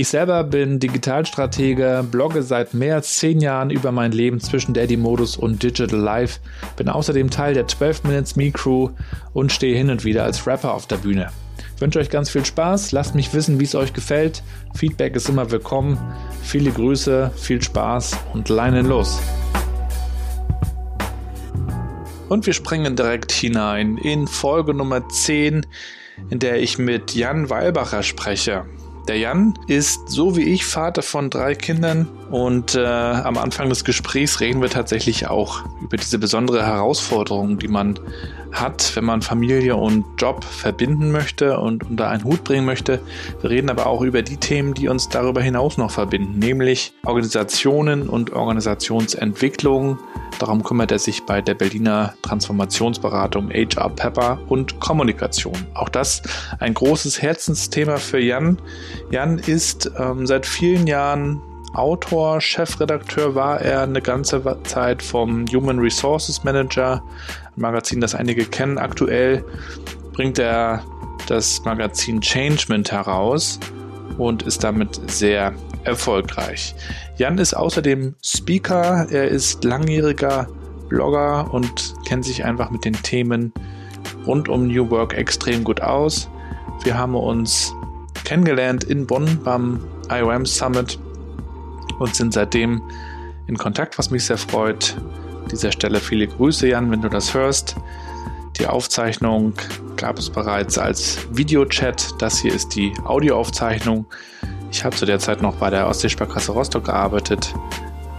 Ich selber bin Digitalstratege, blogge seit mehr als zehn Jahren über mein Leben zwischen Daddy-Modus und Digital Life, bin außerdem Teil der 12 Minutes Me Crew und stehe hin und wieder als Rapper auf der Bühne. Ich wünsche euch ganz viel Spaß, lasst mich wissen, wie es euch gefällt. Feedback ist immer willkommen. Viele Grüße, viel Spaß und leinen los. Und wir springen direkt hinein in Folge Nummer 10, in der ich mit Jan Weilbacher spreche. Der Jan ist so wie ich Vater von drei Kindern und äh, am Anfang des Gesprächs reden wir tatsächlich auch über diese besondere Herausforderung, die man hat, wenn man Familie und Job verbinden möchte und unter einen Hut bringen möchte. Wir reden aber auch über die Themen, die uns darüber hinaus noch verbinden, nämlich Organisationen und Organisationsentwicklung. Darum kümmert er sich bei der Berliner Transformationsberatung HR Pepper und Kommunikation. Auch das ein großes Herzensthema für Jan. Jan ist ähm, seit vielen Jahren Autor, Chefredakteur war er eine ganze Zeit vom Human Resources Manager, ein Magazin, das einige kennen. Aktuell bringt er das Magazin Changement heraus und ist damit sehr erfolgreich. Jan ist außerdem Speaker, er ist langjähriger Blogger und kennt sich einfach mit den Themen rund um New Work extrem gut aus. Wir haben uns kennengelernt in Bonn beim IOM Summit und sind seitdem in Kontakt, was mich sehr freut. An dieser Stelle viele Grüße, Jan, wenn du das hörst. Die Aufzeichnung gab es bereits als Videochat. Das hier ist die Audioaufzeichnung. Ich habe zu der Zeit noch bei der Ostseesparkasse Rostock gearbeitet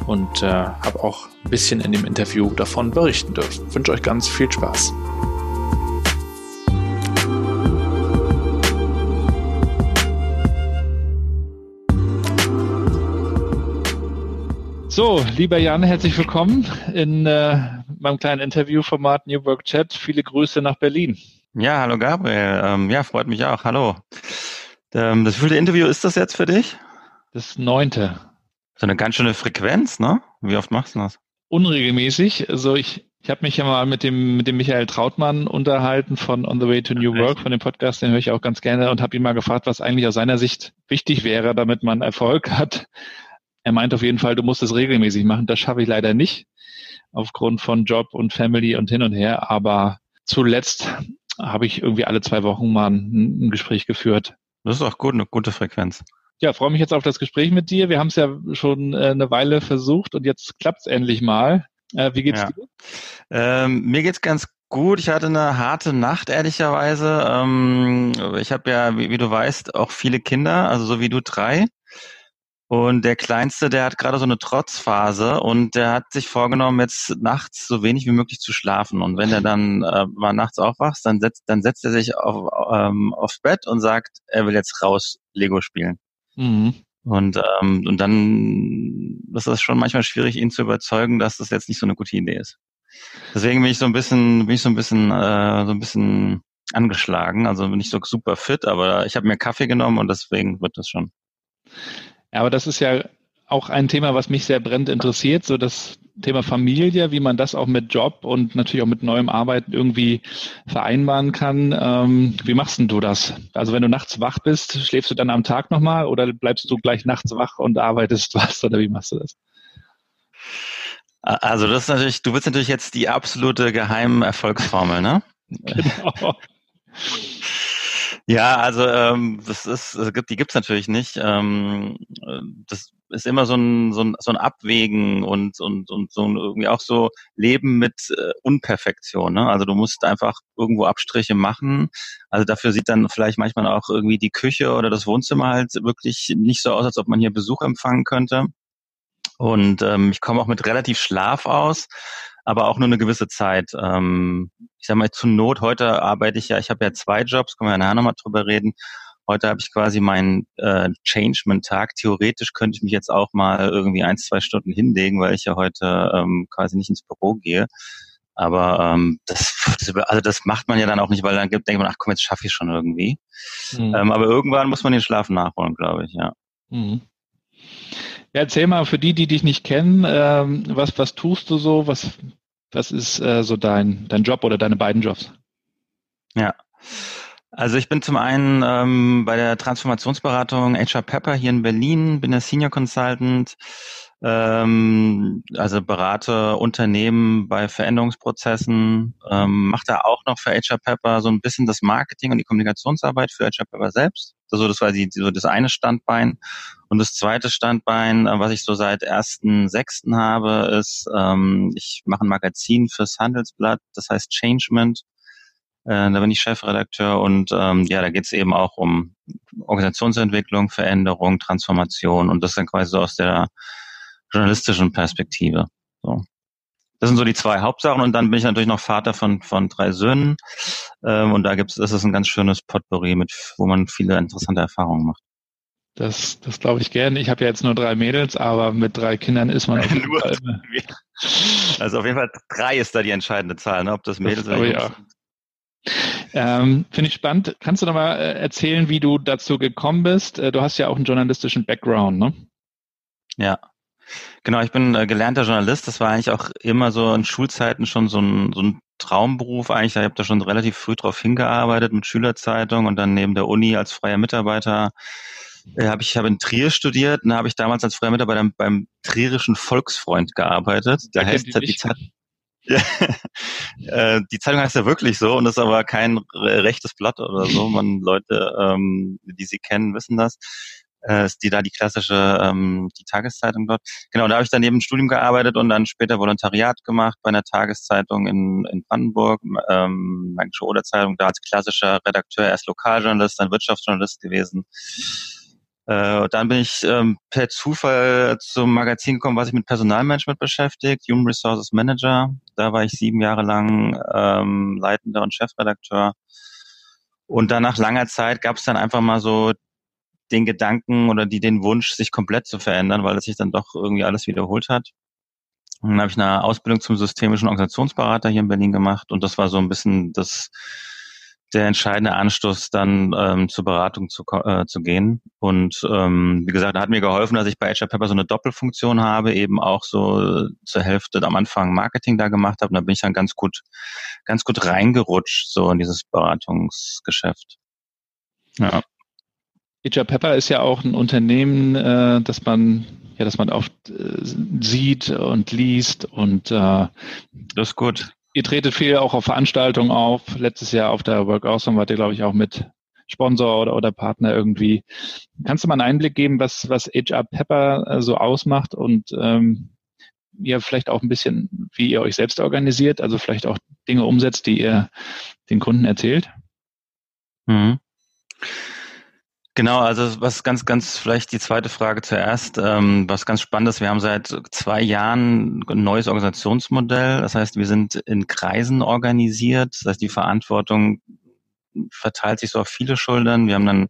und äh, habe auch ein bisschen in dem Interview davon berichten dürfen. Ich wünsche euch ganz viel Spaß. So, lieber Jan, herzlich willkommen in äh, meinem kleinen Interviewformat New Work Chat. Viele Grüße nach Berlin. Ja, hallo Gabriel. Ähm, ja, freut mich auch. Hallo. Ähm, das viele Interview ist das jetzt für dich? Das neunte. So eine ganz schöne Frequenz, ne? Wie oft machst du das? Unregelmäßig. Also ich, ich habe mich ja mal mit dem, mit dem Michael Trautmann unterhalten von On the Way to New Work, von dem Podcast, den höre ich auch ganz gerne und habe ihn mal gefragt, was eigentlich aus seiner Sicht wichtig wäre, damit man Erfolg hat er meint auf jeden Fall, du musst es regelmäßig machen. Das schaffe ich leider nicht aufgrund von Job und Family und hin und her. Aber zuletzt habe ich irgendwie alle zwei Wochen mal ein, ein Gespräch geführt. Das ist auch gut, eine gute Frequenz. Ja, freue mich jetzt auf das Gespräch mit dir. Wir haben es ja schon äh, eine Weile versucht und jetzt klappt es endlich mal. Äh, wie geht's ja. dir? Ähm, mir geht's ganz gut. Ich hatte eine harte Nacht, ehrlicherweise. Ähm, ich habe ja, wie, wie, du weißt, auch viele Kinder, also so wie du drei. Und der Kleinste, der hat gerade so eine Trotzphase und der hat sich vorgenommen, jetzt nachts so wenig wie möglich zu schlafen. Und wenn er dann äh, mal nachts aufwacht, dann setzt, dann setzt er sich auf, ähm, aufs Bett und sagt, er will jetzt raus Lego spielen. Mhm. Und, ähm, und dann ist es schon manchmal schwierig, ihn zu überzeugen, dass das jetzt nicht so eine gute Idee ist. Deswegen bin ich so ein bisschen, bin ich so ein bisschen, äh, so ein bisschen angeschlagen. Also bin ich so super fit, aber ich habe mir Kaffee genommen und deswegen wird das schon. Ja, aber das ist ja auch ein Thema, was mich sehr brennend interessiert, so das Thema Familie, wie man das auch mit Job und natürlich auch mit neuem Arbeiten irgendwie vereinbaren kann. Ähm, wie machst denn du das? Also wenn du nachts wach bist, schläfst du dann am Tag nochmal oder bleibst du gleich nachts wach und arbeitest was oder wie machst du das? Also das ist natürlich, du willst natürlich jetzt die absolute geheime Erfolgsformel, ne? Genau. Ja, also ähm, das ist, die gibt's natürlich nicht. Ähm, das ist immer so ein, so ein, so ein Abwägen und, und, und so ein, irgendwie auch so Leben mit äh, Unperfektion. Ne? Also du musst einfach irgendwo Abstriche machen. Also dafür sieht dann vielleicht manchmal auch irgendwie die Küche oder das Wohnzimmer halt wirklich nicht so aus, als ob man hier Besuch empfangen könnte. Und ähm, ich komme auch mit relativ Schlaf aus, aber auch nur eine gewisse Zeit. Ähm, ich sag mal, zur Not, heute arbeite ich ja, ich habe ja zwei Jobs, können wir ja nachher nochmal drüber reden. Heute habe ich quasi meinen äh, Changement-Tag. Theoretisch könnte ich mich jetzt auch mal irgendwie ein, zwei Stunden hinlegen, weil ich ja heute ähm, quasi nicht ins Büro gehe. Aber ähm, das, das, also das macht man ja dann auch nicht, weil dann denkt man, ach komm, jetzt schaffe ich schon irgendwie. Mhm. Ähm, aber irgendwann muss man den Schlaf nachholen, glaube ich, ja. Mhm. Ja, erzähl mal für die, die dich nicht kennen, ähm, was, was tust du so? Was, was ist äh, so dein, dein Job oder deine beiden Jobs? Ja. Also ich bin zum einen ähm, bei der Transformationsberatung HR Pepper hier in Berlin, bin der Senior Consultant, ähm, also berate Unternehmen bei Veränderungsprozessen, ähm, mache da auch noch für HR Pepper so ein bisschen das Marketing und die Kommunikationsarbeit für HR Pepper selbst. Also das war die, so das eine Standbein. Und das zweite Standbein, äh, was ich so seit ersten sechsten habe, ist, ähm, ich mache ein Magazin fürs Handelsblatt, das heißt Changement. Äh, da bin ich Chefredakteur und ähm, ja, da geht es eben auch um Organisationsentwicklung, Veränderung, Transformation und das dann quasi so aus der journalistischen Perspektive. So. Das sind so die zwei Hauptsachen und dann bin ich natürlich noch Vater von von drei Söhnen ähm, und da gibt's das ist ein ganz schönes Potpourri mit, wo man viele interessante Erfahrungen macht. Das, das glaube ich gerne. Ich habe ja jetzt nur drei Mädels, aber mit drei Kindern ist man auf jeden Fall. Also auf jeden Fall drei ist da die entscheidende Zahl, ne? ob das Mädels das, oder ja. Ähm, Finde ich spannend. Kannst du noch mal äh, erzählen, wie du dazu gekommen bist? Äh, du hast ja auch einen journalistischen Background, ne? Ja. Genau, ich bin äh, gelernter Journalist. Das war eigentlich auch immer so in Schulzeiten schon so ein, so ein Traumberuf eigentlich. Ich habe da schon relativ früh drauf hingearbeitet mit Schülerzeitung und dann neben der Uni als freier Mitarbeiter äh, habe ich habe in Trier studiert und habe ich damals als freier Mitarbeiter beim Trierischen Volksfreund gearbeitet. Da heißt die, die Zeit. Ja, äh, die Zeitung heißt ja wirklich so und ist aber kein rechtes Blatt oder so. Man Leute, ähm, die sie kennen, wissen das äh, ist die da die klassische, ähm, die Tageszeitung dort. Genau, da habe ich dann neben Studium gearbeitet und dann später Volontariat gemacht bei einer Tageszeitung in, in Brandenburg, ähm, Märkische Oder Zeitung, da als klassischer Redakteur, erst Lokaljournalist, dann Wirtschaftsjournalist gewesen. Äh, dann bin ich ähm, per Zufall zum Magazin gekommen, was sich mit Personalmanagement beschäftigt, Human Resources Manager. Da war ich sieben Jahre lang ähm, Leitender und Chefredakteur. Und dann nach langer Zeit gab es dann einfach mal so den Gedanken oder die den Wunsch, sich komplett zu verändern, weil es sich dann doch irgendwie alles wiederholt hat. Und dann habe ich eine Ausbildung zum systemischen Organisationsberater hier in Berlin gemacht und das war so ein bisschen das der entscheidende Anstoß, dann ähm, zur Beratung zu, äh, zu gehen. Und ähm, wie gesagt, hat mir geholfen, dass ich bei HR Pepper so eine Doppelfunktion habe, eben auch so zur Hälfte am Anfang Marketing da gemacht habe. Und da bin ich dann ganz gut, ganz gut reingerutscht, so in dieses Beratungsgeschäft. Ja. HR Pepper ist ja auch ein Unternehmen, äh, das man ja, dass man oft äh, sieht und liest und äh, das ist gut. Ihr tretet viel auch auf Veranstaltungen auf. Letztes Jahr auf der Work Awesome wart ihr, glaube ich, auch mit Sponsor oder, oder Partner irgendwie. Kannst du mal einen Einblick geben, was, was HR Pepper äh, so ausmacht und ähm, ja, vielleicht auch ein bisschen, wie ihr euch selbst organisiert, also vielleicht auch Dinge umsetzt, die ihr den Kunden erzählt? Mhm. Genau, also was ganz, ganz vielleicht die zweite Frage zuerst, ähm, was ganz spannend ist, wir haben seit zwei Jahren ein neues Organisationsmodell. Das heißt, wir sind in Kreisen organisiert. Das heißt, die Verantwortung verteilt sich so auf viele Schultern. Wir haben dann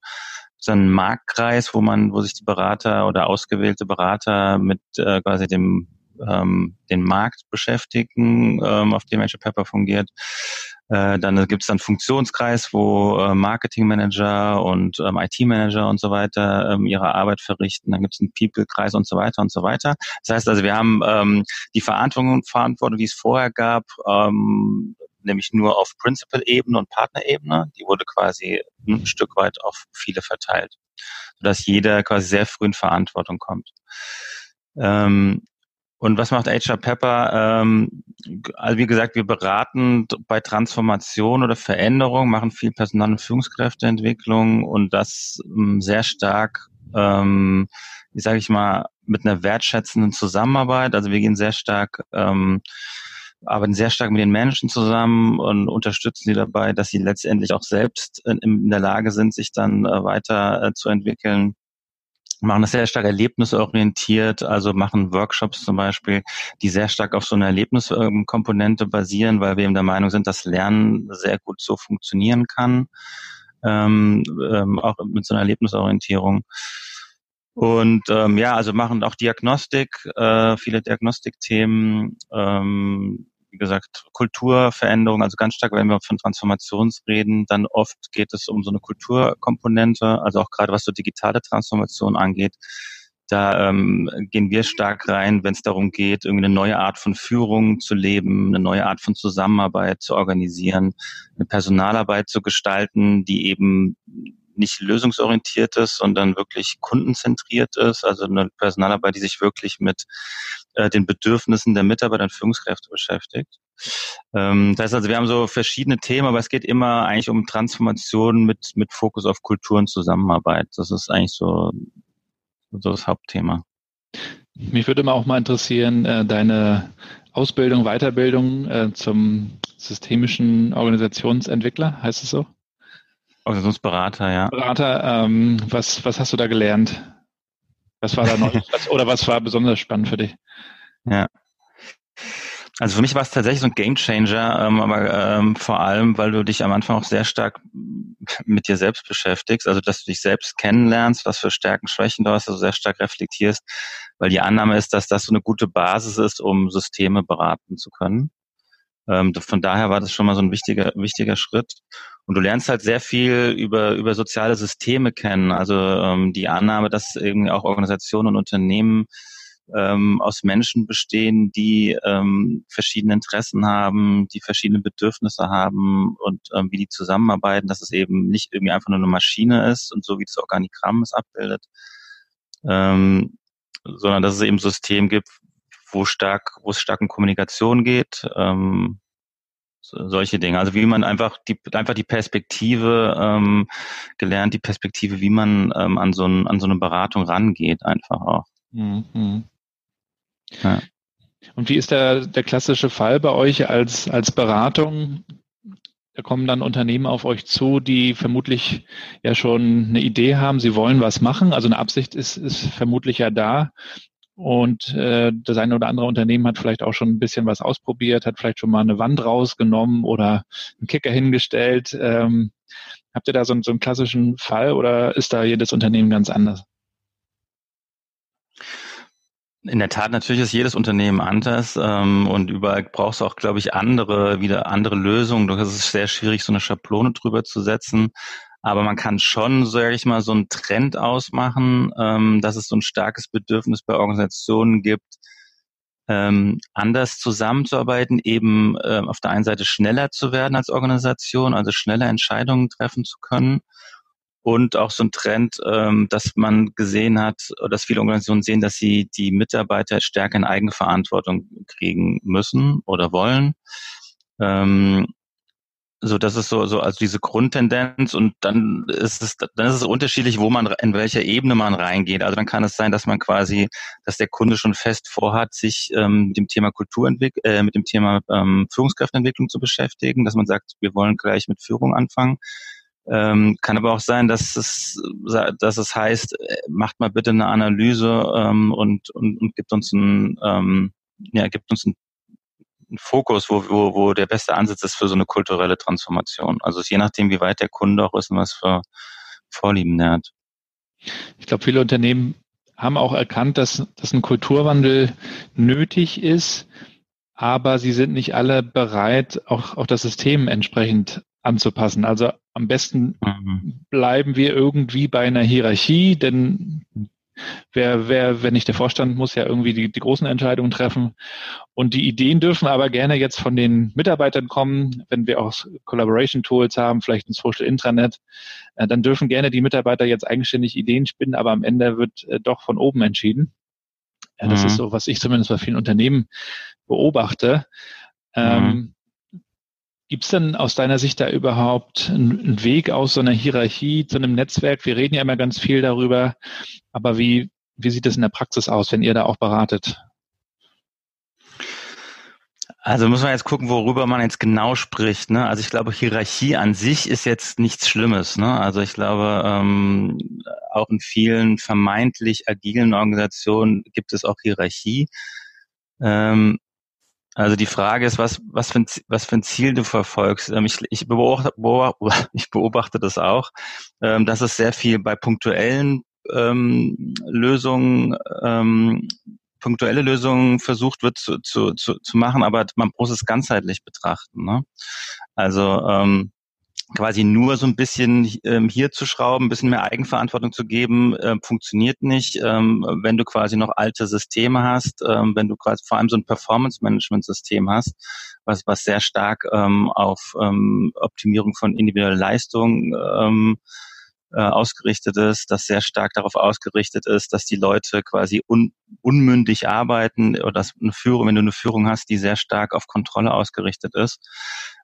so einen Marktkreis, wo man, wo sich die Berater oder ausgewählte Berater mit äh, quasi dem ähm, den Markt beschäftigen, ähm, auf dem Venture Pepper fungiert. Äh, dann gibt es dann Funktionskreis, wo äh, Marketingmanager und ähm, IT-Manager und so weiter ähm, ihre Arbeit verrichten. Dann gibt es einen People-Kreis und so weiter und so weiter. Das heißt also, wir haben ähm, die Verantwortung Verantwortung, die es vorher gab, ähm, nämlich nur auf Principal-Ebene und Partnerebene. Die wurde quasi ein Stück weit auf viele verteilt, sodass jeder quasi sehr früh in Verantwortung kommt. Ähm, und was macht HR Pepper? Ähm, also wie gesagt, wir beraten bei Transformation oder Veränderung, machen viel Personal- und Führungskräfteentwicklung und das ähm, sehr stark, ähm, wie sage ich mal, mit einer wertschätzenden Zusammenarbeit. Also wir gehen sehr stark ähm, arbeiten sehr stark mit den Menschen zusammen und unterstützen sie dabei, dass sie letztendlich auch selbst in, in der Lage sind, sich dann äh, weiter äh, zu entwickeln machen das sehr stark erlebnisorientiert, also machen Workshops zum Beispiel, die sehr stark auf so einer Erlebniskomponente basieren, weil wir eben der Meinung sind, dass Lernen sehr gut so funktionieren kann, ähm, ähm, auch mit so einer Erlebnisorientierung. Und ähm, ja, also machen auch Diagnostik, äh, viele Diagnostikthemen, ähm, wie gesagt, Kulturveränderung, also ganz stark, wenn wir von Transformations reden, dann oft geht es um so eine Kulturkomponente, also auch gerade was so digitale Transformation angeht. Da ähm, gehen wir stark rein, wenn es darum geht, irgendwie eine neue Art von Führung zu leben, eine neue Art von Zusammenarbeit zu organisieren, eine Personalarbeit zu gestalten, die eben nicht lösungsorientiert ist, sondern wirklich kundenzentriert ist, also eine Personalarbeit, die sich wirklich mit äh, den Bedürfnissen der Mitarbeiter und Führungskräfte beschäftigt. Ähm, das heißt also, wir haben so verschiedene Themen, aber es geht immer eigentlich um Transformation mit, mit Fokus auf Kultur und Zusammenarbeit. Das ist eigentlich so, so das Hauptthema. Mich würde mal auch mal interessieren, äh, deine Ausbildung, Weiterbildung äh, zum systemischen Organisationsentwickler, heißt es so? Organisationsberater, ja. Berater, ähm, was, was hast du da gelernt? Was war da neu? oder was war besonders spannend für dich? Ja. Also für mich war es tatsächlich so ein Gamechanger, ähm, aber ähm, vor allem, weil du dich am Anfang auch sehr stark mit dir selbst beschäftigst, also dass du dich selbst kennenlernst, was für Stärken, Schwächen du hast, also sehr stark reflektierst, weil die Annahme ist, dass das so eine gute Basis ist, um Systeme beraten zu können. Ähm, von daher war das schon mal so ein wichtiger, wichtiger Schritt. Und du lernst halt sehr viel über, über soziale Systeme kennen. Also ähm, die Annahme, dass irgendwie auch Organisationen und Unternehmen ähm, aus Menschen bestehen, die ähm, verschiedene Interessen haben, die verschiedene Bedürfnisse haben und ähm, wie die zusammenarbeiten, dass es eben nicht irgendwie einfach nur eine Maschine ist und so wie das Organigramm es abbildet, ähm, sondern dass es eben System gibt, wo stark, wo es stark um Kommunikation geht, ähm, solche Dinge. Also wie man einfach die einfach die Perspektive ähm, gelernt, die Perspektive, wie man ähm, an so ein, an so eine Beratung rangeht, einfach auch. Mhm. Ja. Und wie ist der, der klassische Fall bei euch als, als Beratung? Da kommen dann Unternehmen auf euch zu, die vermutlich ja schon eine Idee haben, sie wollen was machen. Also eine Absicht ist, ist vermutlich ja da. Und äh, das eine oder andere Unternehmen hat vielleicht auch schon ein bisschen was ausprobiert, hat vielleicht schon mal eine Wand rausgenommen oder einen Kicker hingestellt. Ähm, habt ihr da so, so einen klassischen Fall oder ist da jedes Unternehmen ganz anders? In der Tat, natürlich ist jedes Unternehmen anders ähm, und überall brauchst du auch, glaube ich, andere, wieder andere Lösungen. Doch es ist sehr schwierig, so eine Schablone drüber zu setzen. Aber man kann schon, sage ich mal, so einen Trend ausmachen, ähm, dass es so ein starkes Bedürfnis bei Organisationen gibt, ähm, anders zusammenzuarbeiten, eben ähm, auf der einen Seite schneller zu werden als Organisation, also schneller Entscheidungen treffen zu können. Und auch so ein Trend, ähm, dass man gesehen hat, dass viele Organisationen sehen, dass sie die Mitarbeiter stärker in Eigenverantwortung kriegen müssen oder wollen. Ähm, so, das ist so, so, also diese Grundtendenz und dann ist es, dann ist es unterschiedlich, wo man, in welcher Ebene man reingeht. Also dann kann es sein, dass man quasi, dass der Kunde schon fest vorhat, sich ähm, mit dem Thema Kulturentwicklung, äh, mit dem Thema ähm, Führungskräfteentwicklung zu beschäftigen, dass man sagt, wir wollen gleich mit Führung anfangen. Ähm, kann aber auch sein, dass es, dass es heißt, äh, macht mal bitte eine Analyse ähm, und, und, und gibt uns ein, ähm, ja, gibt uns ein ein Fokus, wo, wo, wo der beste Ansatz ist für so eine kulturelle Transformation. Also je nachdem, wie weit der Kunde auch ist und was für Vorlieben der hat. Ich glaube, viele Unternehmen haben auch erkannt, dass, dass ein Kulturwandel nötig ist, aber sie sind nicht alle bereit, auch, auch das System entsprechend anzupassen. Also am besten mhm. bleiben wir irgendwie bei einer Hierarchie, denn Wer, wer, wenn nicht der Vorstand, muss ja irgendwie die, die großen Entscheidungen treffen. Und die Ideen dürfen aber gerne jetzt von den Mitarbeitern kommen, wenn wir auch Collaboration Tools haben, vielleicht ein Social Intranet, äh, dann dürfen gerne die Mitarbeiter jetzt eigenständig Ideen spinnen, aber am Ende wird äh, doch von oben entschieden. Ja, das mhm. ist so, was ich zumindest bei vielen Unternehmen beobachte. Ähm, mhm. Gibt es denn aus deiner Sicht da überhaupt einen Weg aus so einer Hierarchie zu einem Netzwerk? Wir reden ja immer ganz viel darüber, aber wie, wie sieht es in der Praxis aus, wenn ihr da auch beratet? Also muss man jetzt gucken, worüber man jetzt genau spricht. Ne? Also ich glaube, Hierarchie an sich ist jetzt nichts Schlimmes. Ne? Also ich glaube, ähm, auch in vielen vermeintlich agilen Organisationen gibt es auch Hierarchie. Ähm, also die Frage ist, was, was, für, ein, was für ein Ziel du verfolgst. Ähm, ich, ich, beobachte, ich beobachte das auch, ähm, dass es sehr viel bei punktuellen ähm, Lösungen ähm, punktuelle Lösungen versucht wird zu, zu, zu, zu machen, aber man muss es ganzheitlich betrachten. Ne? Also ähm, quasi nur so ein bisschen ähm, hier zu schrauben, ein bisschen mehr Eigenverantwortung zu geben, äh, funktioniert nicht. Ähm, wenn du quasi noch alte Systeme hast, ähm, wenn du quasi vor allem so ein Performance-Management-System hast, was, was sehr stark ähm, auf ähm, Optimierung von individueller Leistung ähm, äh, ausgerichtet ist, das sehr stark darauf ausgerichtet ist, dass die Leute quasi un, unmündig arbeiten oder dass eine Führung, wenn du eine Führung hast, die sehr stark auf Kontrolle ausgerichtet ist.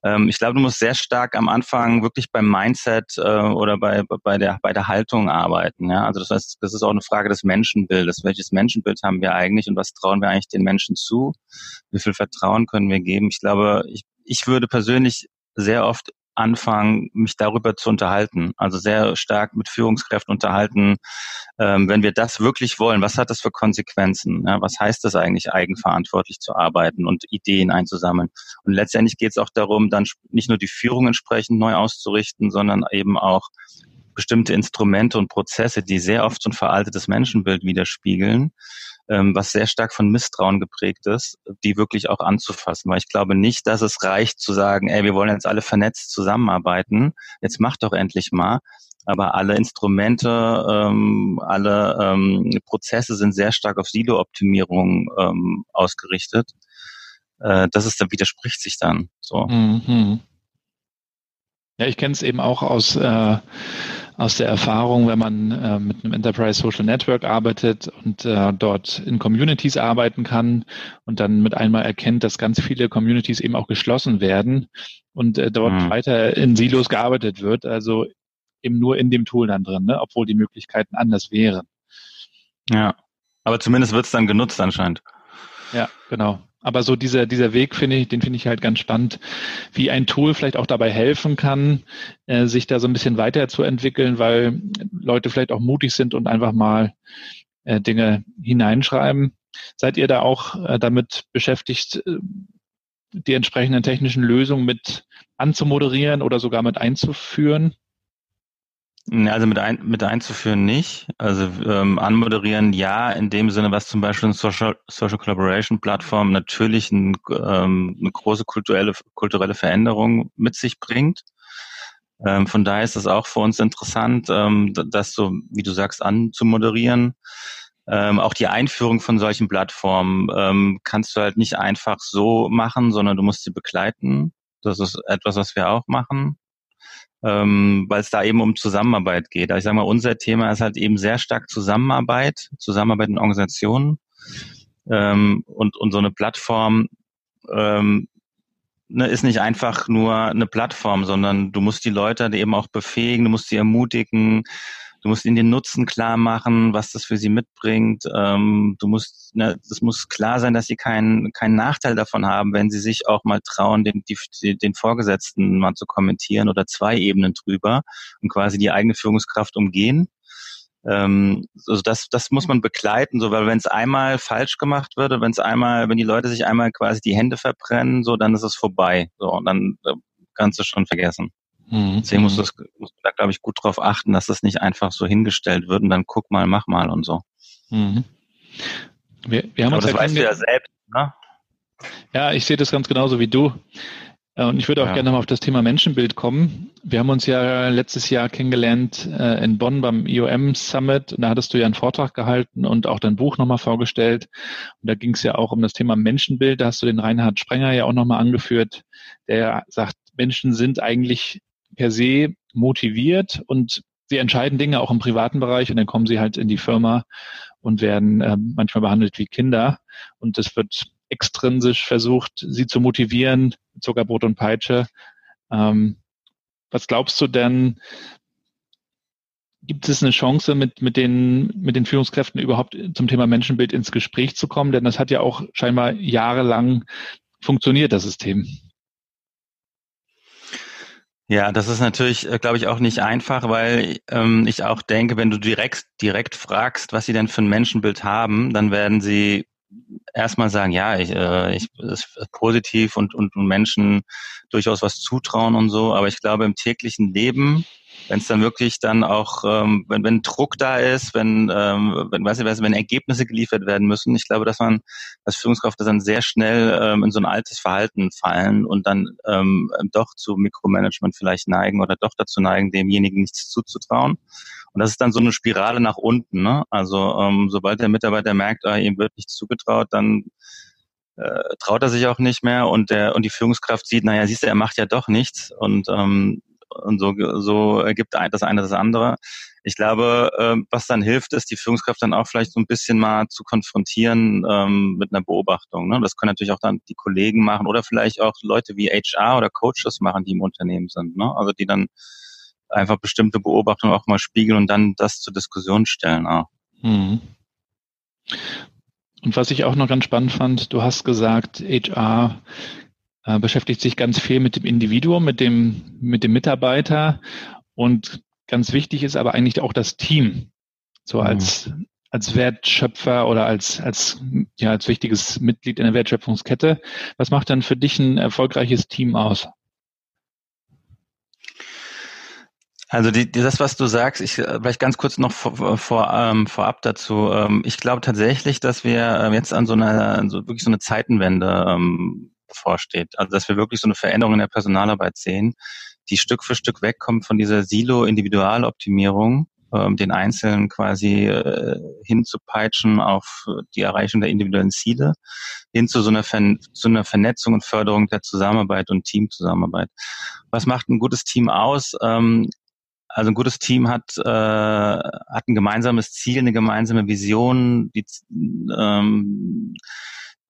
Ähm, ich glaube, du musst sehr stark am Anfang wirklich beim Mindset äh, oder bei, bei, der, bei der Haltung arbeiten. Ja? Also das heißt, das ist auch eine Frage des Menschenbildes. Welches Menschenbild haben wir eigentlich und was trauen wir eigentlich den Menschen zu? Wie viel Vertrauen können wir geben? Ich glaube, ich, ich würde persönlich sehr oft anfangen, mich darüber zu unterhalten. Also sehr stark mit Führungskräften unterhalten. Ähm, wenn wir das wirklich wollen, was hat das für Konsequenzen? Ja, was heißt das eigentlich, eigenverantwortlich zu arbeiten und Ideen einzusammeln? Und letztendlich geht es auch darum, dann nicht nur die Führung entsprechend neu auszurichten, sondern eben auch bestimmte Instrumente und Prozesse, die sehr oft so ein veraltetes Menschenbild widerspiegeln, ähm, was sehr stark von Misstrauen geprägt ist, die wirklich auch anzufassen. Weil ich glaube nicht, dass es reicht zu sagen, ey, wir wollen jetzt alle vernetzt zusammenarbeiten, jetzt macht doch endlich mal. Aber alle Instrumente, ähm, alle ähm, Prozesse sind sehr stark auf Silo-Optimierung ähm, ausgerichtet. Äh, das ist, dann widerspricht sich dann so. Mhm. Ja, ich kenne es eben auch aus, äh, aus der Erfahrung, wenn man äh, mit einem Enterprise Social Network arbeitet und äh, dort in Communities arbeiten kann und dann mit einmal erkennt, dass ganz viele Communities eben auch geschlossen werden und äh, dort mhm. weiter in Silos gearbeitet wird, also eben nur in dem Tool dann drin, ne? obwohl die Möglichkeiten anders wären. Ja, aber zumindest wird es dann genutzt anscheinend. Ja, genau. Aber so dieser, dieser Weg finde ich, den finde ich halt ganz spannend, wie ein Tool vielleicht auch dabei helfen kann, äh, sich da so ein bisschen weiterzuentwickeln, weil Leute vielleicht auch mutig sind und einfach mal äh, Dinge hineinschreiben. Seid ihr da auch äh, damit beschäftigt, äh, die entsprechenden technischen Lösungen mit anzumoderieren oder sogar mit einzuführen? Also mit, ein, mit einzuführen nicht. Also ähm, anmoderieren ja, in dem Sinne, was zum Beispiel Social, Social Collaboration Plattform natürlich ein, ähm, eine große kulturelle, kulturelle Veränderung mit sich bringt. Ähm, von daher ist es auch für uns interessant, ähm, das so, wie du sagst, anzumoderieren. Ähm, auch die Einführung von solchen Plattformen ähm, kannst du halt nicht einfach so machen, sondern du musst sie begleiten. Das ist etwas, was wir auch machen ähm, weil es da eben um Zusammenarbeit geht. Also ich sage mal, unser Thema ist halt eben sehr stark Zusammenarbeit, Zusammenarbeit in Organisationen ähm, und, und so eine Plattform ähm, ne, ist nicht einfach nur eine Plattform, sondern du musst die Leute eben auch befähigen, du musst sie ermutigen, Du musst ihnen den Nutzen klar machen, was das für sie mitbringt. Ähm, du musst, ne, das muss klar sein, dass sie keinen keinen Nachteil davon haben, wenn sie sich auch mal trauen, den, die, den Vorgesetzten mal zu kommentieren oder zwei Ebenen drüber und quasi die eigene Führungskraft umgehen. Ähm, also das, das muss man begleiten, so weil wenn es einmal falsch gemacht wird, wenn es einmal, wenn die Leute sich einmal quasi die Hände verbrennen, so dann ist es vorbei. So und dann äh, kannst du schon vergessen. Mhm. Deswegen muss, das, muss da, glaube ich, gut drauf achten, dass das nicht einfach so hingestellt wird und dann guck mal, mach mal und so. Mhm. Wir, wir haben Aber uns das ja weißt du ja selbst, ne? Ja, ich sehe das ganz genauso wie du. Äh, und ich würde auch ja. gerne mal auf das Thema Menschenbild kommen. Wir haben uns ja letztes Jahr kennengelernt äh, in Bonn beim IOM Summit. Und da hattest du ja einen Vortrag gehalten und auch dein Buch nochmal vorgestellt. Und da ging es ja auch um das Thema Menschenbild. Da hast du den Reinhard Sprenger ja auch nochmal angeführt, der sagt, Menschen sind eigentlich per se motiviert und sie entscheiden Dinge auch im privaten Bereich und dann kommen sie halt in die Firma und werden äh, manchmal behandelt wie Kinder. Und es wird extrinsisch versucht, sie zu motivieren, Zuckerbrot und Peitsche. Ähm, was glaubst du denn, gibt es eine Chance, mit, mit, den, mit den Führungskräften überhaupt zum Thema Menschenbild ins Gespräch zu kommen? Denn das hat ja auch scheinbar jahrelang funktioniert, das System. Ja, das ist natürlich, äh, glaube ich, auch nicht einfach, weil ähm, ich auch denke, wenn du direkt, direkt fragst, was sie denn für ein Menschenbild haben, dann werden sie erstmal sagen, ja, ich, äh, ich ist positiv und, und, und Menschen durchaus was zutrauen und so, aber ich glaube, im täglichen Leben wenn es dann wirklich dann auch, ähm, wenn, wenn Druck da ist, wenn, ähm, wenn, weiß ich, weiß, wenn Ergebnisse geliefert werden müssen, ich glaube, dass man als Führungskraft dann sehr schnell ähm, in so ein altes Verhalten fallen und dann ähm, doch zu Mikromanagement vielleicht neigen oder doch dazu neigen, demjenigen nichts zuzutrauen. Und das ist dann so eine Spirale nach unten. Ne? Also ähm, sobald der Mitarbeiter merkt, ah, ihm wird nichts zugetraut, dann äh, traut er sich auch nicht mehr und der und die Führungskraft sieht, naja, siehst du, er macht ja doch nichts und ähm, und so, so ergibt das eine das andere. Ich glaube, ähm, was dann hilft, ist, die Führungskraft dann auch vielleicht so ein bisschen mal zu konfrontieren ähm, mit einer Beobachtung. Ne? Das können natürlich auch dann die Kollegen machen oder vielleicht auch Leute wie HR oder Coaches machen, die im Unternehmen sind. Ne? Also die dann einfach bestimmte Beobachtungen auch mal spiegeln und dann das zur Diskussion stellen auch. Hm. Und was ich auch noch ganz spannend fand, du hast gesagt, HR äh, beschäftigt sich ganz viel mit dem Individuum, mit dem, mit dem Mitarbeiter und ganz wichtig ist aber eigentlich auch das Team, so mhm. als, als Wertschöpfer oder als, als, ja, als wichtiges Mitglied in der Wertschöpfungskette. Was macht dann für dich ein erfolgreiches Team aus? Also die, das, was du sagst, ich äh, vielleicht ganz kurz noch vor, vor, ähm, vorab dazu. Ähm, ich glaube tatsächlich, dass wir äh, jetzt an so einer so wirklich so eine Zeitenwende ähm, bevorsteht. Also dass wir wirklich so eine Veränderung in der Personalarbeit sehen, die Stück für Stück wegkommt von dieser Silo-Individualoptimierung, ähm, den Einzelnen quasi äh, hinzupeitschen auf die Erreichung der individuellen Ziele, hin zu so einer, Ver zu einer Vernetzung und Förderung der Zusammenarbeit und Teamzusammenarbeit. Was macht ein gutes Team aus? Ähm, also ein gutes Team hat, äh, hat ein gemeinsames Ziel, eine gemeinsame Vision, die ähm,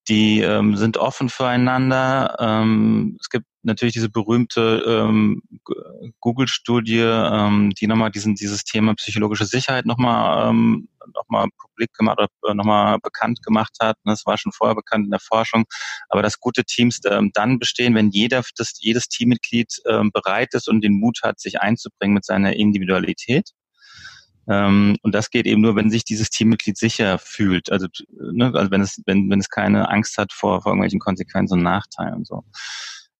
die ähm, sind offen füreinander. Ähm, es gibt natürlich diese berühmte ähm, Google-Studie, ähm, die nochmal diesen, dieses Thema psychologische Sicherheit nochmal ähm, noch mal publik gemacht oder äh, nochmal bekannt gemacht hat. Das war schon vorher bekannt in der Forschung. Aber dass gute Teams ähm, dann bestehen, wenn jeder, das, jedes Teammitglied ähm, bereit ist und den Mut hat, sich einzubringen mit seiner Individualität. Ähm, und das geht eben nur, wenn sich dieses Teammitglied sicher fühlt. Also, ne, also wenn es, wenn, wenn es keine Angst hat vor, vor irgendwelchen Konsequenzen und Nachteilen. So.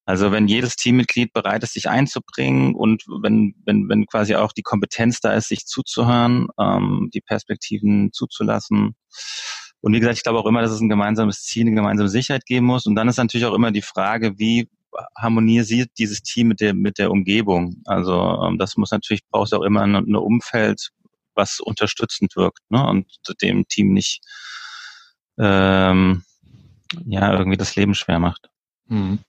Also wenn jedes Teammitglied bereit ist, sich einzubringen und wenn, wenn, wenn quasi auch die Kompetenz da ist, sich zuzuhören, ähm, die Perspektiven zuzulassen. Und wie gesagt, ich glaube auch immer, dass es ein gemeinsames Ziel, eine gemeinsame Sicherheit geben muss. Und dann ist natürlich auch immer die Frage, wie harmonisiert dieses Team mit der, mit der Umgebung. Also ähm, das muss natürlich, braucht auch immer ein, ein Umfeld, was unterstützend wirkt ne? und dem Team nicht ähm, ja irgendwie das Leben schwer macht. Hm.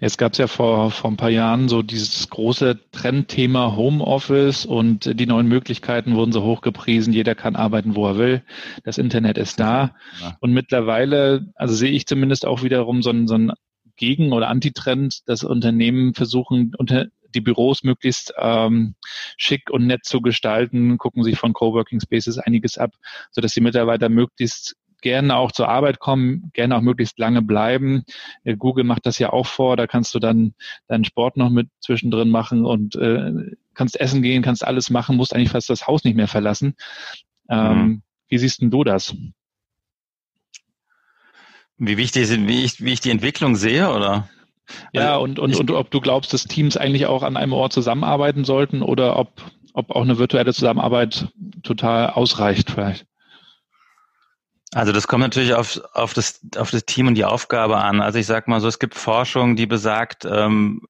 Jetzt gab es ja vor, vor ein paar Jahren so dieses große Trendthema Homeoffice und die neuen Möglichkeiten wurden so hochgepriesen. Jeder kann arbeiten, wo er will. Das Internet ist da. Ja. Und mittlerweile, also sehe ich zumindest auch wiederum so ein, so ein Gegen- oder Antitrend, dass Unternehmen versuchen, unter, die Büros möglichst ähm, schick und nett zu gestalten, gucken sich von Coworking Spaces einiges ab, so dass die Mitarbeiter möglichst gerne auch zur Arbeit kommen, gerne auch möglichst lange bleiben. Google macht das ja auch vor, da kannst du dann deinen Sport noch mit zwischendrin machen und äh, kannst essen gehen, kannst alles machen, musst eigentlich fast das Haus nicht mehr verlassen. Ähm, mhm. Wie siehst denn du das? Wie wichtig, wie ich, wie ich die Entwicklung sehe, oder? Ja, also, und, und, und ob du glaubst, dass Teams eigentlich auch an einem Ort zusammenarbeiten sollten oder ob, ob auch eine virtuelle Zusammenarbeit total ausreicht vielleicht. Also das kommt natürlich auf, auf, das, auf das Team und die Aufgabe an. Also ich sage mal so, es gibt Forschung, die besagt, ähm,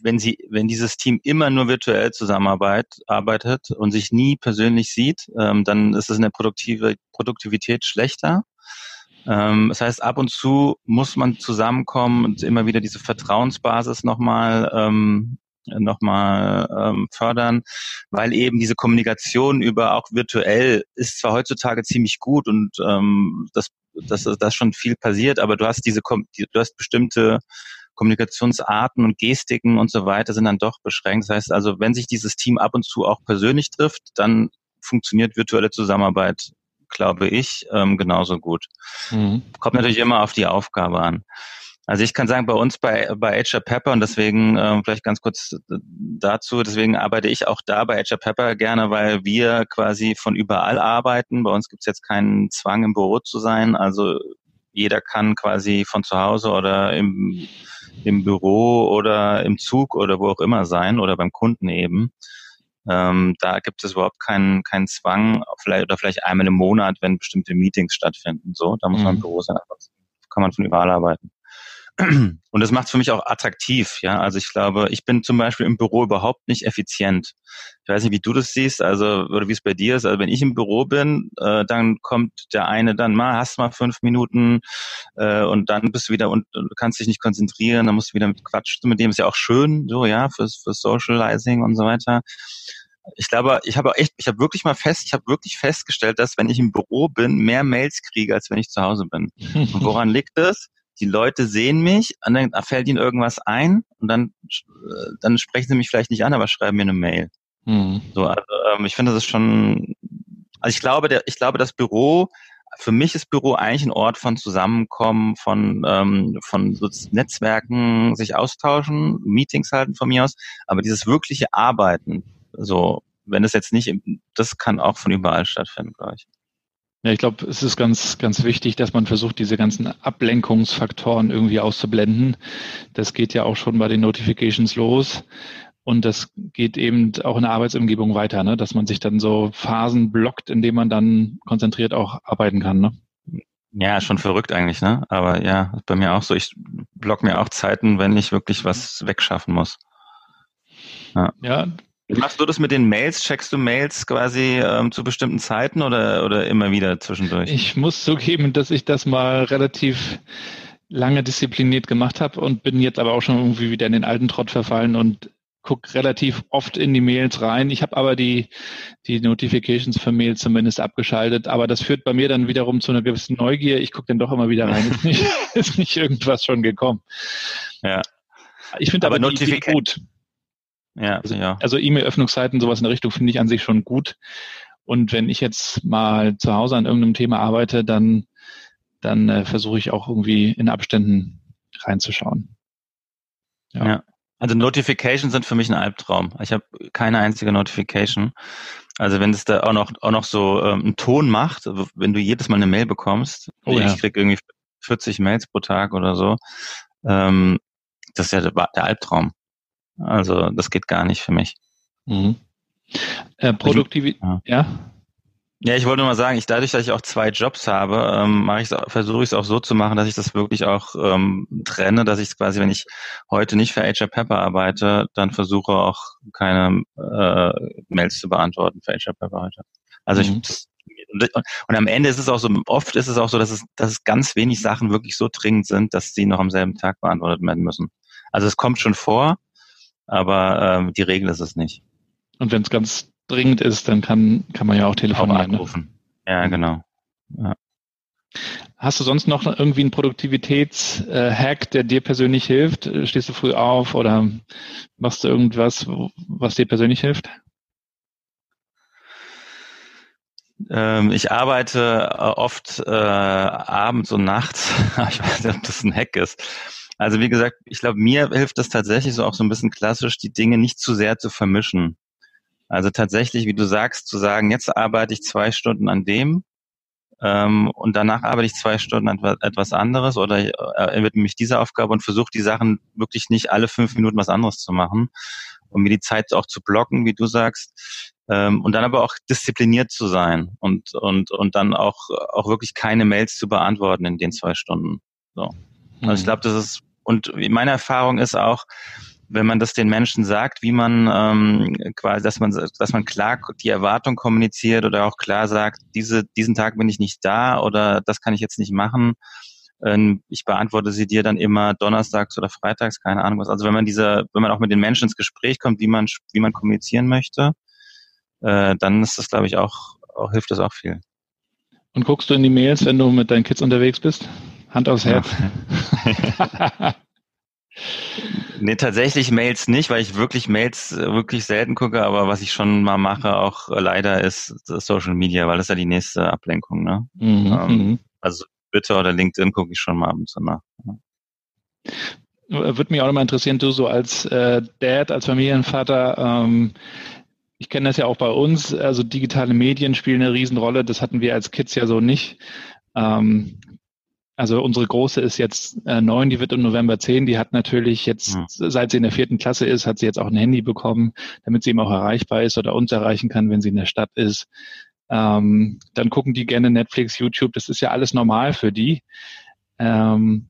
wenn sie, wenn dieses Team immer nur virtuell zusammenarbeitet arbeitet und sich nie persönlich sieht, ähm, dann ist es in der Produktive, Produktivität schlechter. Ähm, das heißt, ab und zu muss man zusammenkommen und immer wieder diese Vertrauensbasis nochmal ähm, nochmal ähm, fördern, weil eben diese Kommunikation über auch virtuell ist zwar heutzutage ziemlich gut und ähm, das, das, das schon viel passiert, aber du hast diese du hast bestimmte Kommunikationsarten und Gestiken und so weiter sind dann doch beschränkt. Das heißt also, wenn sich dieses Team ab und zu auch persönlich trifft, dann funktioniert virtuelle Zusammenarbeit, glaube ich, ähm, genauso gut. Mhm. Kommt natürlich immer auf die Aufgabe an. Also ich kann sagen, bei uns bei, bei HR Pepper und deswegen äh, vielleicht ganz kurz dazu, deswegen arbeite ich auch da bei HR Pepper gerne, weil wir quasi von überall arbeiten. Bei uns gibt es jetzt keinen Zwang im Büro zu sein. Also jeder kann quasi von zu Hause oder im, im Büro oder im Zug oder wo auch immer sein oder beim Kunden eben. Ähm, da gibt es überhaupt keinen, keinen Zwang, vielleicht oder vielleicht einmal im Monat, wenn bestimmte Meetings stattfinden. So, da muss man im mhm. Büro sein, kann man von überall arbeiten. Und das macht es für mich auch attraktiv, ja. Also ich glaube, ich bin zum Beispiel im Büro überhaupt nicht effizient. Ich weiß nicht, wie du das siehst, also oder wie es bei dir ist. Also wenn ich im Büro bin, äh, dann kommt der eine dann mal, hast mal fünf Minuten äh, und dann bist du wieder und, und kannst dich nicht konzentrieren, dann musst du wieder mit quatschen. Mit dem ist ja auch schön, so ja, fürs, fürs Socializing und so weiter ich glaube, ich habe echt, ich habe wirklich mal fest, ich habe wirklich festgestellt, dass wenn ich im Büro bin, mehr Mails kriege, als wenn ich zu Hause bin. Und woran liegt das? Die Leute sehen mich, und dann fällt ihnen irgendwas ein und dann, äh, dann sprechen sie mich vielleicht nicht an, aber schreiben mir eine Mail. Mhm. So, also, ähm, ich finde das ist schon, also ich glaube, der, ich glaube, das Büro, für mich ist Büro eigentlich ein Ort von Zusammenkommen, von, ähm, von so Netzwerken, sich austauschen, Meetings halten von mir aus, aber dieses wirkliche Arbeiten, so, wenn es jetzt nicht, das kann auch von überall stattfinden, glaube ich. Ja, ich glaube, es ist ganz, ganz wichtig, dass man versucht, diese ganzen Ablenkungsfaktoren irgendwie auszublenden. Das geht ja auch schon bei den Notifications los. Und das geht eben auch in der Arbeitsumgebung weiter, ne? dass man sich dann so Phasen blockt, in denen man dann konzentriert auch arbeiten kann. Ne? Ja, schon verrückt eigentlich, ne? Aber ja, bei mir auch so. Ich block mir auch Zeiten, wenn ich wirklich was wegschaffen muss. Ja, ja machst du das mit den Mails? Checkst du Mails quasi ähm, zu bestimmten Zeiten oder, oder immer wieder zwischendurch? Ich muss zugeben, dass ich das mal relativ lange diszipliniert gemacht habe und bin jetzt aber auch schon irgendwie wieder in den alten Trott verfallen und gucke relativ oft in die Mails rein. Ich habe aber die, die Notifications für Mails zumindest abgeschaltet, aber das führt bei mir dann wiederum zu einer gewissen Neugier. Ich gucke dann doch immer wieder rein. ist, nicht, ist nicht irgendwas schon gekommen. Ja. Ich finde aber, aber die Idee gut. Ja, also, ja. Also E-Mail-Öffnungszeiten, sowas in der Richtung finde ich an sich schon gut. Und wenn ich jetzt mal zu Hause an irgendeinem Thema arbeite, dann, dann äh, versuche ich auch irgendwie in Abständen reinzuschauen. Ja. ja. Also Notifications sind für mich ein Albtraum. Ich habe keine einzige Notification. Also wenn es da auch noch auch noch so ähm, einen Ton macht, wenn du jedes Mal eine Mail bekommst, oh, ich ja. krieg irgendwie 40 Mails pro Tag oder so, ähm, das ist ja der, der Albtraum. Also das geht gar nicht für mich. Mhm. Äh, Produktivität, ja. ja. Ja, ich wollte nur mal sagen, ich dadurch, dass ich auch zwei Jobs habe, ähm, mache ich versuche ich es auch so zu machen, dass ich das wirklich auch ähm, trenne, dass ich es quasi, wenn ich heute nicht für HR Pepper arbeite, dann versuche auch keine äh, Mails zu beantworten für HR Pepper heute. Also mhm. ich und, und am Ende ist es auch so, oft ist es auch so, dass es, dass es ganz wenig Sachen wirklich so dringend sind, dass sie noch am selben Tag beantwortet werden müssen. Also es kommt schon vor, aber ähm, die Regel ist es nicht. Und wenn es ganz dringend ist, dann kann, kann man ja auch telefonieren. Auch ne? Ja, genau. Ja. Hast du sonst noch irgendwie einen Produktivitätshack, der dir persönlich hilft? Stehst du früh auf oder machst du irgendwas, was dir persönlich hilft? Ähm, ich arbeite äh, oft äh, abends und nachts. ich weiß nicht, ob das ein Hack ist. Also wie gesagt, ich glaube, mir hilft es tatsächlich so auch so ein bisschen klassisch, die Dinge nicht zu sehr zu vermischen. Also tatsächlich, wie du sagst, zu sagen, jetzt arbeite ich zwei Stunden an dem ähm, und danach arbeite ich zwei Stunden an etwas anderes oder äh, widme mich dieser Aufgabe und versuche die Sachen wirklich nicht alle fünf Minuten was anderes zu machen um mir die Zeit auch zu blocken, wie du sagst. Ähm, und dann aber auch diszipliniert zu sein und, und, und dann auch, auch wirklich keine Mails zu beantworten in den zwei Stunden. So. Also ich mhm. glaube, das ist und meine Erfahrung ist auch, wenn man das den Menschen sagt, wie man ähm, quasi, dass man, dass man klar die Erwartung kommuniziert oder auch klar sagt, diese, diesen Tag bin ich nicht da oder das kann ich jetzt nicht machen. Ähm, ich beantworte sie dir dann immer donnerstags oder freitags, keine Ahnung was. Also wenn man diese, wenn man auch mit den Menschen ins Gespräch kommt, wie man, wie man kommunizieren möchte, äh, dann ist das, glaube ich, auch, auch hilft das auch viel. Und guckst du in die Mails, wenn du mit deinen Kids unterwegs bist? Hand aufs Herz. Nee, tatsächlich Mails nicht, weil ich wirklich Mails äh, wirklich selten gucke, aber was ich schon mal mache, auch äh, leider, ist Social Media, weil das ist ja die nächste Ablenkung, ne? Mhm. Ähm, mhm. also Twitter oder LinkedIn gucke ich schon mal ab und zu nach. Würde mich auch nochmal interessieren, du so als äh, Dad, als Familienvater, ähm, ich kenne das ja auch bei uns, also digitale Medien spielen eine Riesenrolle, das hatten wir als Kids ja so nicht. Ähm, also unsere Große ist jetzt äh, neun, die wird im November zehn. Die hat natürlich jetzt, ja. seit sie in der vierten Klasse ist, hat sie jetzt auch ein Handy bekommen, damit sie eben auch erreichbar ist oder uns erreichen kann, wenn sie in der Stadt ist. Ähm, dann gucken die gerne Netflix, YouTube. Das ist ja alles normal für die. Ähm,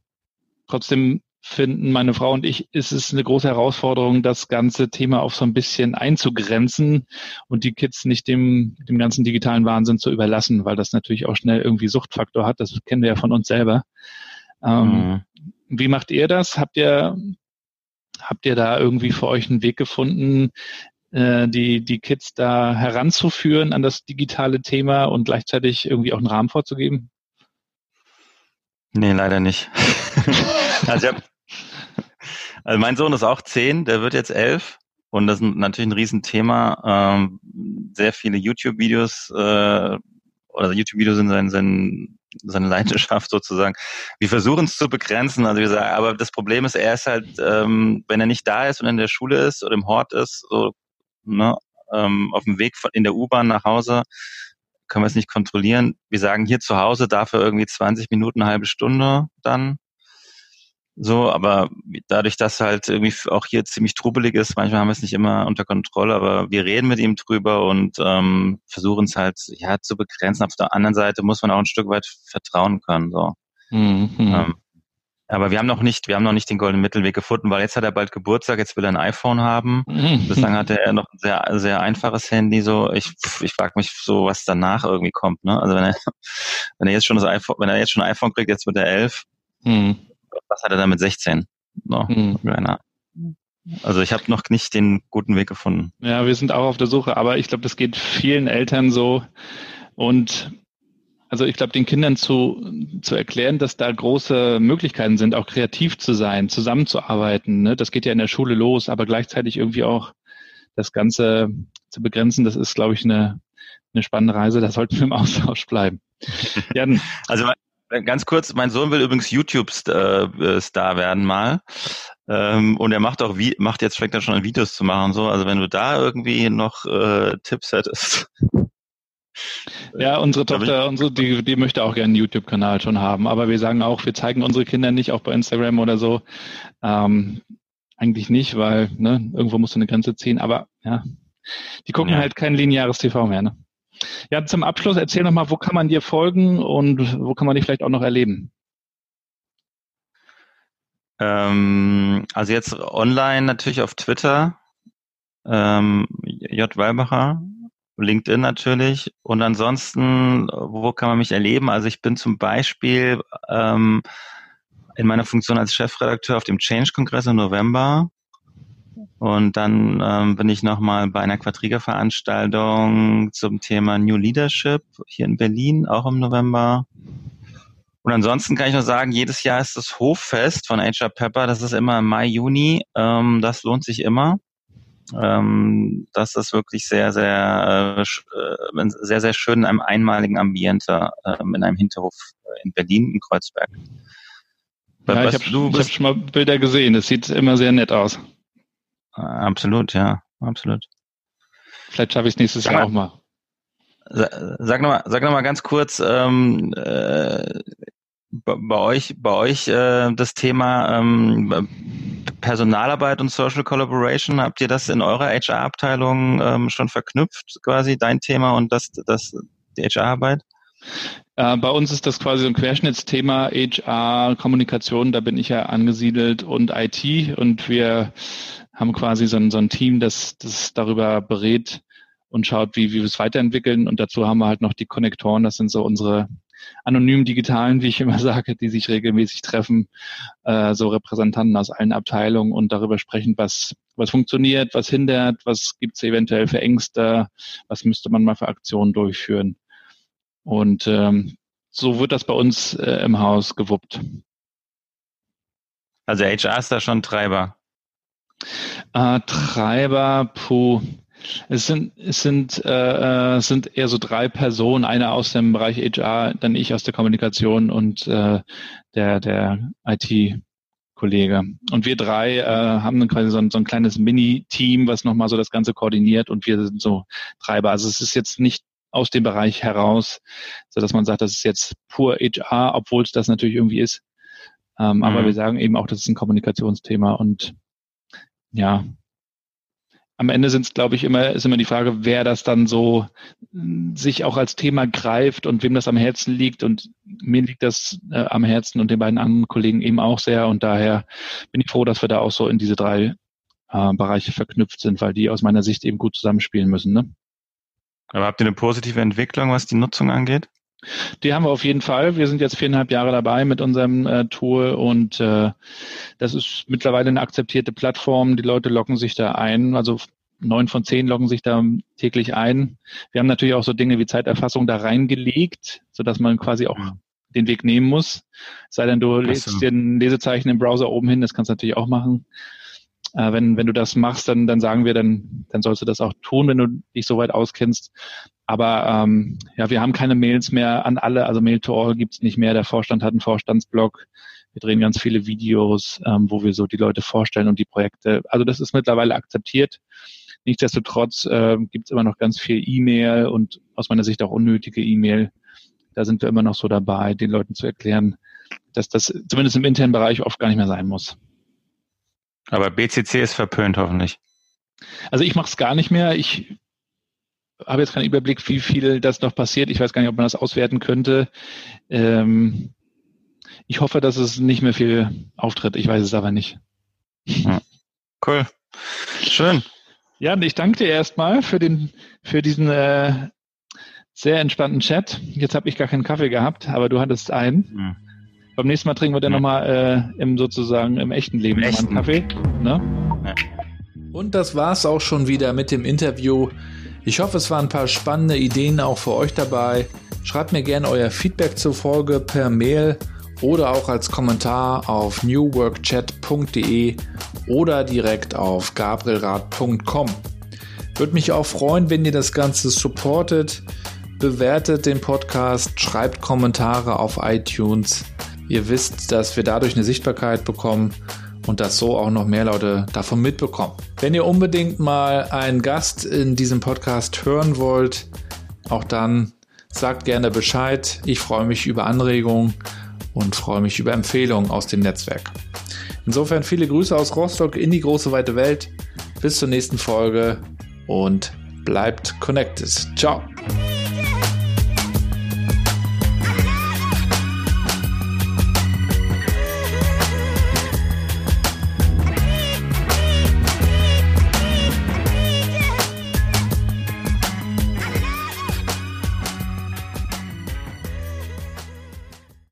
trotzdem finden meine Frau und ich, ist es eine große Herausforderung, das ganze Thema auf so ein bisschen einzugrenzen und die Kids nicht dem, dem ganzen digitalen Wahnsinn zu überlassen, weil das natürlich auch schnell irgendwie Suchtfaktor hat. Das kennen wir ja von uns selber. Ähm, mhm. Wie macht ihr das? Habt ihr, habt ihr da irgendwie für euch einen Weg gefunden, äh, die, die Kids da heranzuführen an das digitale Thema und gleichzeitig irgendwie auch einen Rahmen vorzugeben? Nee, leider nicht. also ich habe also mein Sohn ist auch zehn, der wird jetzt elf. Und das ist natürlich ein Riesenthema. Ähm, sehr viele YouTube-Videos äh, oder YouTube-Videos sind sein, sein, seine Leidenschaft sozusagen. Wir versuchen es zu begrenzen. Also wir sagen, aber das Problem ist, er ist halt, ähm, wenn er nicht da ist und in der Schule ist oder im Hort ist, so ne, ähm, auf dem Weg von, in der U-Bahn nach Hause, können wir es nicht kontrollieren. Wir sagen hier zu Hause dafür irgendwie 20 Minuten, eine halbe Stunde dann so, aber dadurch, dass halt irgendwie auch hier ziemlich trubelig ist, manchmal haben wir es nicht immer unter Kontrolle, aber wir reden mit ihm drüber und ähm, versuchen es halt ja zu begrenzen. Auf der anderen Seite muss man auch ein Stück weit vertrauen können. So. Mhm. Ähm, aber wir haben noch nicht, wir haben noch nicht den goldenen Mittelweg gefunden, weil jetzt hat er bald Geburtstag, jetzt will er ein iPhone haben. Mhm. Bislang hatte er noch ein sehr, sehr einfaches Handy. So, ich, ich frage mich so, was danach irgendwie kommt. Ne? Also wenn er, wenn er jetzt schon das iPhone, wenn er jetzt schon ein iPhone kriegt, jetzt wird er elf. Mhm was hat er da mit 16? No, mhm. Also ich habe noch nicht den guten Weg gefunden. Ja, wir sind auch auf der Suche, aber ich glaube, das geht vielen Eltern so. Und also ich glaube, den Kindern zu, zu erklären, dass da große Möglichkeiten sind, auch kreativ zu sein, zusammenzuarbeiten. Ne? Das geht ja in der Schule los, aber gleichzeitig irgendwie auch das Ganze zu begrenzen, das ist, glaube ich, eine, eine spannende Reise. Da sollten wir im Austausch bleiben. Jan. Also ganz kurz, mein Sohn will übrigens YouTube-Star äh, werden mal. Ähm, und er macht auch, wie, macht jetzt fängt er schon an Videos zu machen so. Also wenn du da irgendwie noch äh, Tipps hättest. Ja, unsere Tochter, unsere, die, die möchte auch gerne einen YouTube-Kanal schon haben. Aber wir sagen auch, wir zeigen unsere Kinder nicht, auch bei Instagram oder so. Ähm, eigentlich nicht, weil ne, irgendwo musst du eine Grenze ziehen. Aber ja, die gucken ja. halt kein lineares TV mehr. Ne? Ja, zum Abschluss erzähl noch mal, wo kann man dir folgen und wo kann man dich vielleicht auch noch erleben? Ähm, also jetzt online natürlich auf Twitter, ähm, J. Weibacher, LinkedIn natürlich und ansonsten, wo kann man mich erleben? Also ich bin zum Beispiel ähm, in meiner Funktion als Chefredakteur auf dem Change-Kongress im November und dann ähm, bin ich nochmal bei einer Quadriga-Veranstaltung zum Thema New Leadership hier in Berlin, auch im November. Und ansonsten kann ich nur sagen, jedes Jahr ist das Hoffest von HR Pepper, das ist immer im Mai, Juni. Ähm, das lohnt sich immer. Ähm, das ist wirklich sehr, sehr, äh, äh sehr, sehr schön in einem einmaligen Ambiente äh, in einem Hinterhof in Berlin, in Kreuzberg. Ja, ich habe hab schon mal Bilder gesehen. Es sieht immer sehr nett aus. Absolut, ja, absolut. Vielleicht schaffe ich es nächstes sag Jahr mal, auch mal. Sag nochmal, sag noch mal ganz kurz, ähm, äh, bei euch, bei euch äh, das Thema ähm, Personalarbeit und Social Collaboration, habt ihr das in eurer HR-Abteilung ähm, schon verknüpft, quasi dein Thema und das, das die HR-Arbeit? Äh, bei uns ist das quasi so ein Querschnittsthema HR, Kommunikation, da bin ich ja angesiedelt und IT und wir haben quasi so ein, so ein Team, das, das darüber berät und schaut, wie, wie wir es weiterentwickeln. Und dazu haben wir halt noch die Konnektoren, das sind so unsere anonymen Digitalen, wie ich immer sage, die sich regelmäßig treffen, äh, so Repräsentanten aus allen Abteilungen und darüber sprechen, was, was funktioniert, was hindert, was gibt es eventuell für Ängste, was müsste man mal für Aktionen durchführen. Und ähm, so wird das bei uns äh, im Haus gewuppt. Also HR ist da schon Treiber. Äh, Treiber, puh. Es sind, es sind, äh, äh sind eher so drei Personen, einer aus dem Bereich HR, dann ich aus der Kommunikation und äh, der, der IT-Kollege. Und wir drei äh, haben dann quasi so ein, so ein kleines Mini-Team, was nochmal so das Ganze koordiniert und wir sind so Treiber. Also es ist jetzt nicht aus dem Bereich heraus, so dass man sagt, das ist jetzt pur HR, obwohl es das natürlich irgendwie ist. Ähm, mhm. Aber wir sagen eben auch, das ist ein Kommunikationsthema und ja, am Ende sind es, glaube ich, immer, ist immer die Frage, wer das dann so hm, sich auch als Thema greift und wem das am Herzen liegt. Und mir liegt das äh, am Herzen und den beiden anderen Kollegen eben auch sehr. Und daher bin ich froh, dass wir da auch so in diese drei äh, Bereiche verknüpft sind, weil die aus meiner Sicht eben gut zusammenspielen müssen. Ne? Aber habt ihr eine positive Entwicklung, was die Nutzung angeht? Die haben wir auf jeden Fall. Wir sind jetzt viereinhalb Jahre dabei mit unserem äh, Tool und äh, das ist mittlerweile eine akzeptierte Plattform. Die Leute locken sich da ein. Also neun von zehn loggen sich da täglich ein. Wir haben natürlich auch so Dinge wie Zeiterfassung da reingelegt, sodass man quasi auch ja. den Weg nehmen muss. Sei denn, du lädst so. den Lesezeichen im Browser oben hin, das kannst du natürlich auch machen. Äh, wenn, wenn du das machst, dann, dann sagen wir, dann, dann sollst du das auch tun, wenn du dich soweit auskennst. Aber ähm, ja, wir haben keine Mails mehr an alle, also Mail to All gibt's nicht mehr. Der Vorstand hat einen Vorstandsblog. Wir drehen ganz viele Videos, ähm, wo wir so die Leute vorstellen und die Projekte. Also das ist mittlerweile akzeptiert. Nichtsdestotrotz äh, gibt immer noch ganz viel E-Mail und aus meiner Sicht auch unnötige E-Mail. Da sind wir immer noch so dabei, den Leuten zu erklären, dass das zumindest im internen Bereich oft gar nicht mehr sein muss. Aber BCC ist verpönt hoffentlich. Also ich mache es gar nicht mehr. Ich habe jetzt keinen Überblick, wie viel das noch passiert. Ich weiß gar nicht, ob man das auswerten könnte. Ähm, ich hoffe, dass es nicht mehr viel auftritt. Ich weiß es aber nicht. Ja. Cool. Schön. Ja, und ich danke dir erstmal für den, für diesen äh, sehr entspannten Chat. Jetzt habe ich gar keinen Kaffee gehabt, aber du hattest einen. Mhm. Beim nächsten Mal trinken wir dann ja. nochmal äh, im sozusagen im echten Leben Im echten. einen Kaffee. Ne? Ja. Und das war's auch schon wieder mit dem Interview. Ich hoffe, es waren ein paar spannende Ideen auch für euch dabei. Schreibt mir gerne euer Feedback zur Folge per Mail oder auch als Kommentar auf newworkchat.de oder direkt auf gabrielrad.com. Würde mich auch freuen, wenn ihr das Ganze supportet. Bewertet den Podcast, schreibt Kommentare auf iTunes. Ihr wisst, dass wir dadurch eine Sichtbarkeit bekommen und dass so auch noch mehr Leute davon mitbekommen. Wenn ihr unbedingt mal einen Gast in diesem Podcast hören wollt, auch dann sagt gerne Bescheid. Ich freue mich über Anregungen und freue mich über Empfehlungen aus dem Netzwerk. Insofern viele Grüße aus Rostock in die große weite Welt. Bis zur nächsten Folge und bleibt connected. Ciao.